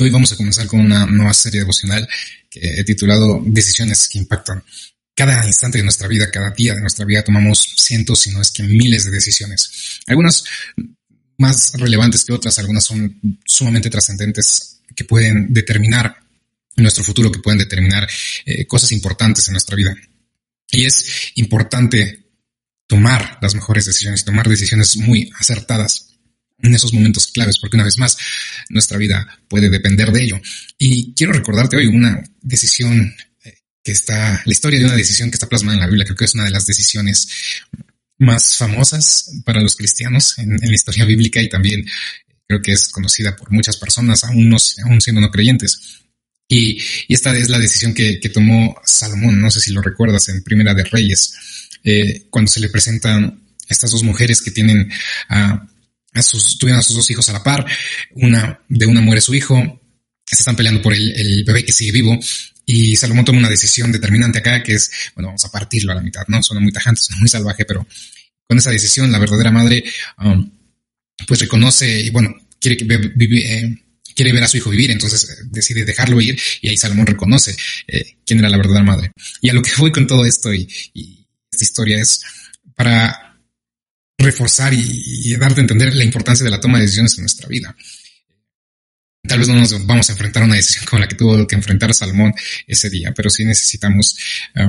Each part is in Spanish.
Hoy vamos a comenzar con una nueva serie devocional que he titulado Decisiones que impactan. Cada instante de nuestra vida, cada día de nuestra vida tomamos cientos, si no es que miles de decisiones. Algunas más relevantes que otras, algunas son sumamente trascendentes que pueden determinar nuestro futuro, que pueden determinar eh, cosas importantes en nuestra vida. Y es importante tomar las mejores decisiones, tomar decisiones muy acertadas en esos momentos claves, porque una vez más, nuestra vida puede depender de ello. Y quiero recordarte hoy una decisión eh, que está, la historia de una decisión que está plasmada en la Biblia, creo que es una de las decisiones más famosas para los cristianos en, la historia bíblica y también creo que es conocida por muchas personas, aún, no, aún siendo no creyentes. Y, esta es la decisión que, tomó Salomón, no sé si lo recuerdas, en Primera de Reyes, eh, cuando se le presentan estas dos mujeres que tienen a a sus, tuvieron a sus dos hijos a la par, una, de una muere su hijo, se están peleando por el, bebé que sigue vivo y Salomón toma una decisión determinante acá que es, bueno, vamos a partirlo a la mitad, ¿no? Suena muy tajante, suena muy salvaje, pero con esa decisión la verdadera madre um, pues reconoce y bueno, quiere que eh, quiere ver a su hijo vivir, entonces eh, decide dejarlo ir y ahí Salomón reconoce eh, quién era la verdadera madre. Y a lo que voy con todo esto y esta historia es para reforzar y, darte a entender la importancia de la toma de decisiones en nuestra vida. Tal vez no nos vamos a enfrentar a una decisión como la que tuvo que enfrentar Salmón ese día, pero sí necesitamos eh,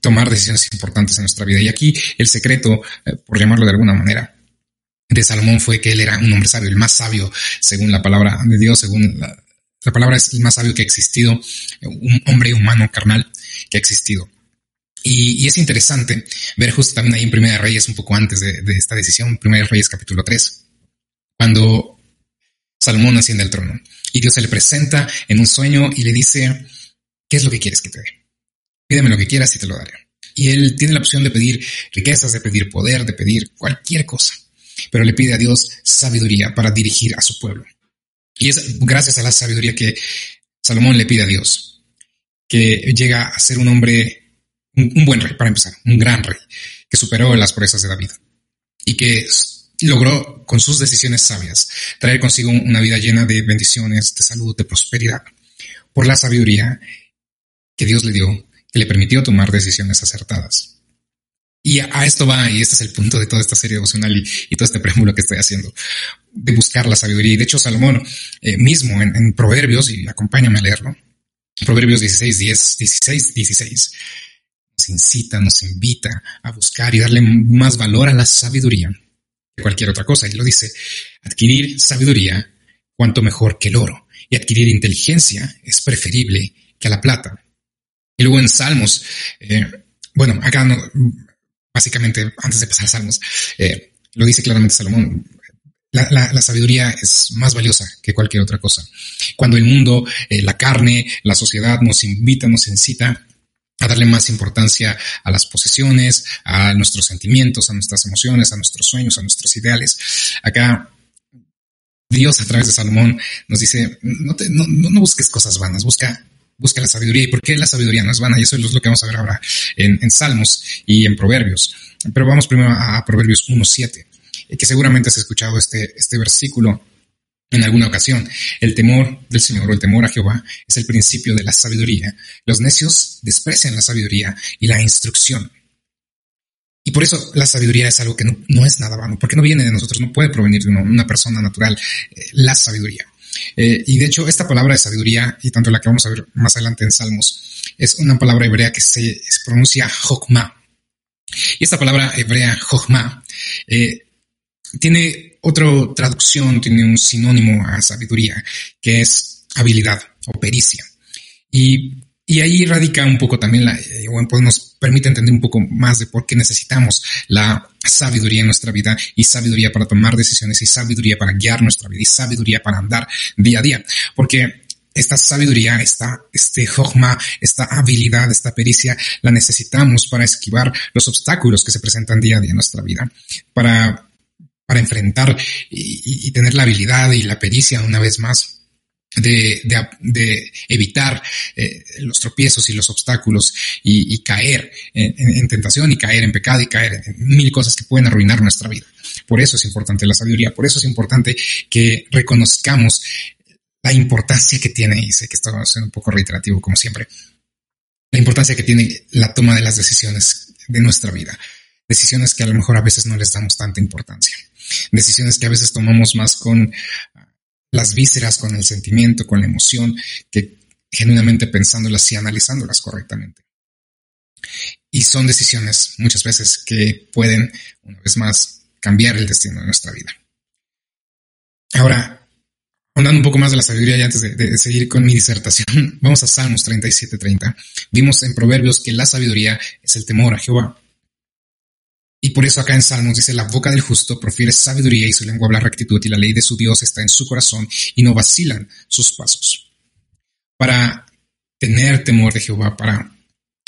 tomar decisiones importantes en nuestra vida. Y aquí el secreto, eh, por llamarlo de alguna manera, de Salomón fue que él era un hombre sabio, el más sabio según la palabra de Dios, según la palabra es el más sabio que ha existido, un hombre humano carnal que ha existido. Y, es interesante ver justo también ahí en Primera Reyes, un poco antes de, esta decisión, Primera Reyes capítulo 3, cuando Salomón asciende al trono y Dios se le presenta en un sueño y le dice, ¿qué es lo que quieres que te dé? Pídeme lo que quieras y te lo daré. Y él tiene la opción de pedir riquezas, de pedir poder, de pedir cualquier cosa, pero le pide a Dios sabiduría para dirigir a su pueblo. Y es gracias a la sabiduría que Salomón le pide a Dios, que llega a ser un hombre un, buen rey, para empezar, un gran rey, que superó las proezas de David y que logró con sus decisiones sabias traer consigo una vida llena de bendiciones, de salud, de prosperidad, por la sabiduría que Dios le dio, que le permitió tomar decisiones acertadas. Y a, esto va, y este es el punto de toda esta serie devocional y, todo este preámbulo que estoy haciendo, de buscar la sabiduría. Y de hecho, Salomón eh, mismo en, Proverbios, y acompáñame a leerlo, Proverbios 16, 10, 16, 16, nos incita, nos invita a buscar y darle más valor a la sabiduría que cualquier otra cosa. Y lo dice, adquirir sabiduría cuanto mejor que el oro y adquirir inteligencia es preferible que a la plata. Y luego en Salmos, eh, bueno, acá básicamente antes de pasar a Salmos, eh, lo dice claramente Salomón, la, sabiduría es más valiosa que cualquier otra cosa. Cuando el mundo, eh, la carne, la sociedad nos invita, nos incita a darle más importancia a las posesiones, a nuestros sentimientos, a nuestras emociones, a nuestros sueños, a nuestros ideales. Acá Dios a través de Salomón nos dice, no, busques cosas vanas, busca, busca la sabiduría. ¿Y por qué la sabiduría no es vana? Y eso es lo que vamos a ver ahora en, Salmos y en Proverbios. Pero vamos primero a, Proverbios 1.7, que seguramente has escuchado este, este versículo en alguna ocasión. El temor del Señor o el temor a Jehová es el principio de la sabiduría. Los necios desprecian la sabiduría y la instrucción. Y por eso la sabiduría es algo que no, es nada vano, porque no viene de nosotros, no puede provenir de una persona natural, eh, la sabiduría. Eh, y de hecho, esta palabra de sabiduría, y tanto la que vamos a ver más adelante en Salmos, es una palabra hebrea que se, pronuncia Jokma. Y esta palabra hebrea Jokma eh, tiene otra traducción, tiene un sinónimo a sabiduría, que es habilidad o pericia. Y, ahí radica un poco también, la, eh, pues nos permite entender un poco más de por qué necesitamos la sabiduría en nuestra vida y sabiduría para tomar decisiones y sabiduría para guiar nuestra vida y sabiduría para andar día a día. Porque esta sabiduría, esta, este hogma, esta habilidad, esta pericia, la necesitamos para esquivar los obstáculos que se presentan día a día en nuestra vida, para para enfrentar y, tener la habilidad y la pericia una vez más de, evitar eh, los tropiezos y los obstáculos y, caer en, tentación y caer en pecado y caer en mil cosas que pueden arruinar nuestra vida. Por eso es importante la sabiduría, por eso es importante que reconozcamos la importancia que tiene, y sé que esto va a ser un poco reiterativo como siempre, la importancia que tiene la toma de las decisiones de nuestra vida. Decisiones que a lo mejor a veces no les damos tanta importancia. Decisiones que a veces tomamos más con las vísceras, con el sentimiento, con la emoción, que genuinamente pensándolas y analizándolas correctamente. Y son decisiones muchas veces que pueden, una vez más, cambiar el destino de nuestra vida. Ahora, Hablando un poco más de la sabiduría y antes de, seguir con mi disertación, vamos a Salmos 37-30. Vimos en Proverbios que la sabiduría es el temor a Jehová. Y por eso acá en Salmos dice, la boca del justo profiere sabiduría y su lengua habla rectitud y la ley de su Dios está en su corazón y no vacilan sus pasos. Para tener temor de Jehová, para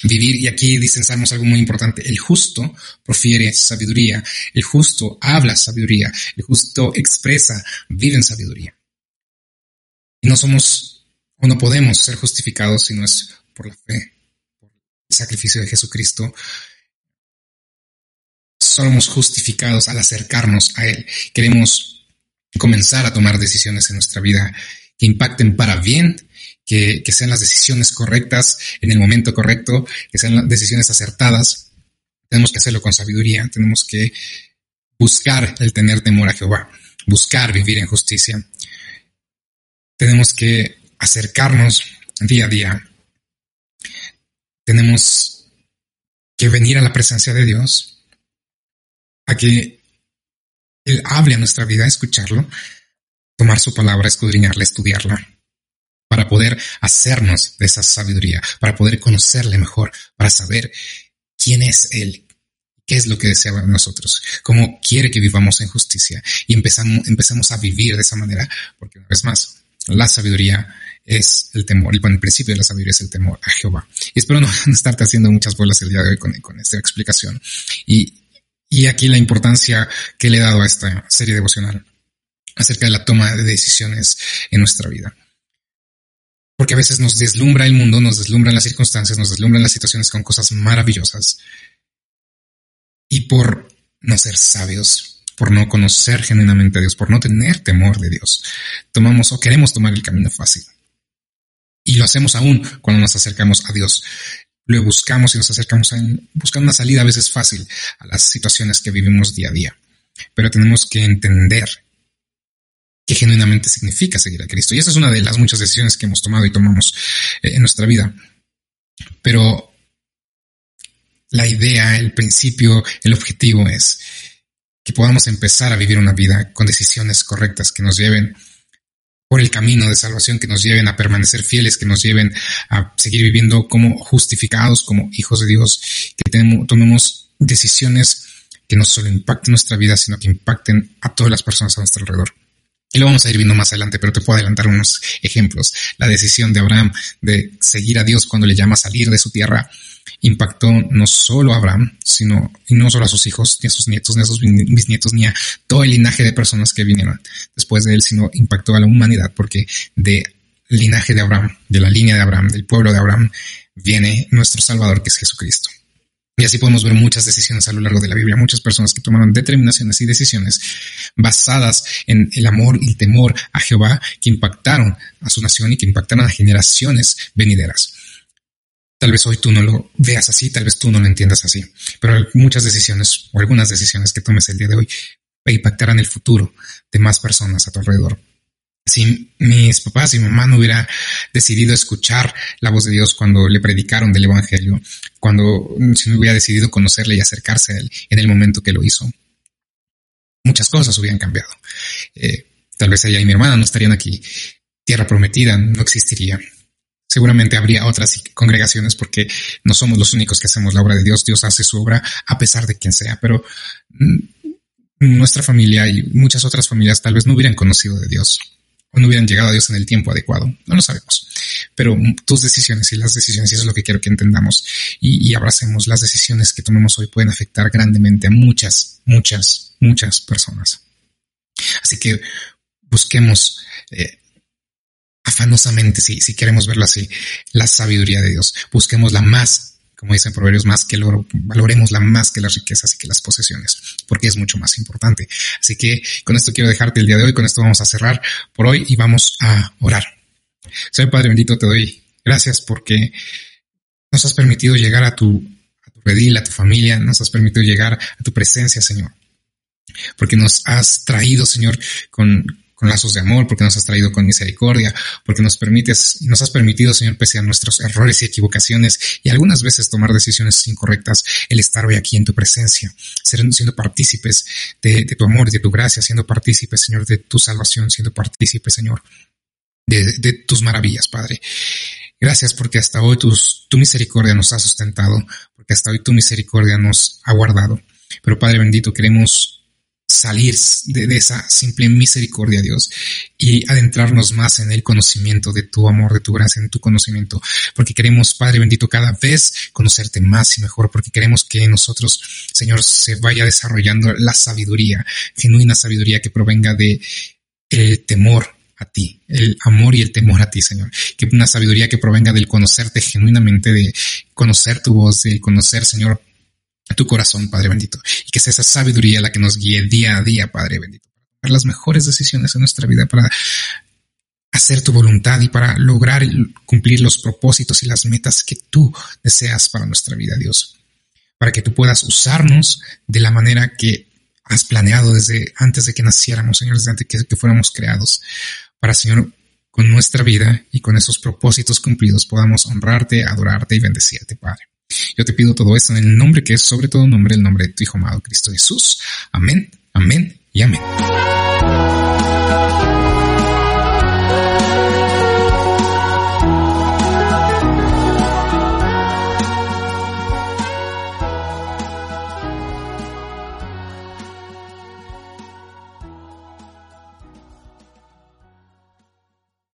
vivir, y aquí dicen Salmos algo muy importante, el justo profiere sabiduría, el justo habla sabiduría, el justo expresa, vive en sabiduría no somos o no podemos ser justificados si no es por la fe, por el sacrificio de Jesucristo. Somos justificados al acercarnos a Él. Queremos comenzar a tomar decisiones en nuestra vida que impacten para bien, que, que sean las decisiones correctas en el momento correcto, que sean las decisiones acertadas. Tenemos que hacerlo con sabiduría, tenemos que buscar el tener temor a Jehová, buscar vivir en justicia, tenemos que acercarnos día a día. Tenemos que venir a la presencia de Dios, que Él hable a nuestra vida, escucharlo, tomar su palabra, escudriñarla, estudiarla, para poder hacernos de esa sabiduría, para poder conocerle mejor, para saber quién es Él, qué es lo que desea de nosotros, cómo quiere que vivamos en justicia y empezamos, empezamos a vivir de esa manera, porque una vez más, la sabiduría es el temor, bueno, el principio de la sabiduría es el temor a Jehová. Y espero no, estarte haciendo muchas bolas el día de hoy con, esta explicación. Y, y aquí la importancia que le he dado a esta serie devocional acerca de la toma de decisiones en nuestra vida. Porque a veces nos deslumbra el mundo, nos deslumbran las circunstancias, nos deslumbran las situaciones con cosas maravillosas. Y por no ser sabios, por no conocer genuinamente a Dios, por no tener temor de Dios. Tomamos o queremos tomar el camino fácil. Y lo hacemos aún cuando nos acercamos a Dios. Lo buscamos y nos acercamos a buscando una salida a veces fácil a las situaciones que vivimos día a día. Pero tenemos que entender qué genuinamente significa seguir a Cristo. Y esa es una de las muchas decisiones que hemos tomado y tomamos eh, en nuestra vida. Pero la idea, el principio, el objetivo es que podamos empezar a vivir una vida con decisiones correctas que nos lleven por el camino de salvación, que nos lleven a permanecer fieles, que nos lleven a seguir viviendo como justificados, como hijos de Dios, que tomemos decisiones que no solo impacten nuestra vida, sino que impacten a todas las personas a nuestro alrededor. Y lo vamos a ir viendo más adelante, pero te puedo adelantar unos ejemplos. La decisión de Abraham de seguir a Dios cuando le llama a salir de su tierra impactó no solo a Abraham, sino y no solo a sus hijos, ni a sus nietos, ni a sus bisnietos, ni a todo el linaje de personas que vinieron después de él, sino impactó a la humanidad, porque de linaje de Abraham, de la línea de Abraham, del pueblo de Abraham, viene nuestro Salvador, que es Jesucristo. Y así podemos ver muchas decisiones a lo largo de la Biblia, muchas personas que tomaron determinaciones y decisiones basadas en el amor y el temor a Jehová que impactaron a su nación y que impactaron a generaciones venideras. Tal vez hoy tú no lo veas así, tal vez tú no lo entiendas así, pero muchas decisiones o algunas decisiones que tomes el día de hoy impactarán el futuro de más personas a tu alrededor. Si mis papás y mamá no hubiera decidido escuchar la voz de Dios cuando le predicaron del Evangelio, cuando si no hubiera decidido conocerle y acercarse a él en el momento que lo hizo, muchas cosas hubieran cambiado. Eh, tal vez ella y mi hermana no estarían aquí. Tierra prometida no existiría seguramente habría otras congregaciones porque no somos los únicos que hacemos la obra de Dios. Dios hace su obra a pesar de quien sea, pero mm, nuestra familia y muchas otras familias tal vez no hubieran conocido de Dios o no hubieran llegado a Dios en el tiempo adecuado. No lo sabemos. Pero tus decisiones y las decisiones, y eso es lo que quiero que entendamos y, abracemos, las decisiones que tomemos hoy pueden afectar grandemente a muchas, muchas, muchas personas. Así que busquemos eh, afanosamente, si, si queremos verlo así, la sabiduría de Dios. Busquemos la más como dicen Proverbios, más que el oro, la más que las riquezas y que las posesiones, porque es mucho más importante. Así que con esto quiero dejarte el día de hoy, con esto vamos a cerrar por hoy y vamos a orar. Señor Padre bendito, te doy gracias porque nos has permitido llegar a tu, a tu redil, a tu familia, nos has permitido llegar a tu presencia, Señor. Porque nos has traído, Señor, con, con lazos de amor, porque nos has traído con misericordia, porque nos permites, nos has permitido, Señor, pese a nuestros errores y equivocaciones y algunas veces tomar decisiones incorrectas, el estar hoy aquí en tu presencia, siendo partícipes de, tu amor, de tu gracia, siendo partícipes, Señor, de tu salvación, siendo partícipes, Señor, de, tus maravillas, Padre. Gracias porque hasta hoy tu misericordia nos ha sustentado, porque hasta hoy tu misericordia nos ha guardado. Pero Padre bendito, queremos salir de, esa simple misericordia, Dios, y adentrarnos más en el conocimiento de tu amor, de tu gracia, en tu conocimiento, porque queremos, Padre bendito, cada vez conocerte más y mejor, porque queremos que en nosotros, Señor, se vaya desarrollando la sabiduría, genuina sabiduría que provenga de el temor a ti, el amor y el temor a ti, Señor. Que una sabiduría que provenga del conocerte genuinamente, de conocer tu voz, de conocer, Señor, tu corazón, Padre bendito. Y que sea esa sabiduría la que nos guíe día a día, Padre bendito, para las mejores decisiones en nuestra vida, para hacer tu voluntad y para lograr cumplir los propósitos y las metas que tú deseas para nuestra vida, Dios. Para que tú puedas usarnos de la manera que has planeado desde antes de que naciéramos, Señor, desde antes de que fuéramos creados para, Señor, con nuestra vida y con esos propósitos cumplidos podamos honrarte, adorarte y bendecirte, Padre. Yo te pido todo esto en el nombre que es sobre todo nombre, el nombre de tu Hijo amado Cristo Jesús. Amén, amén y amén.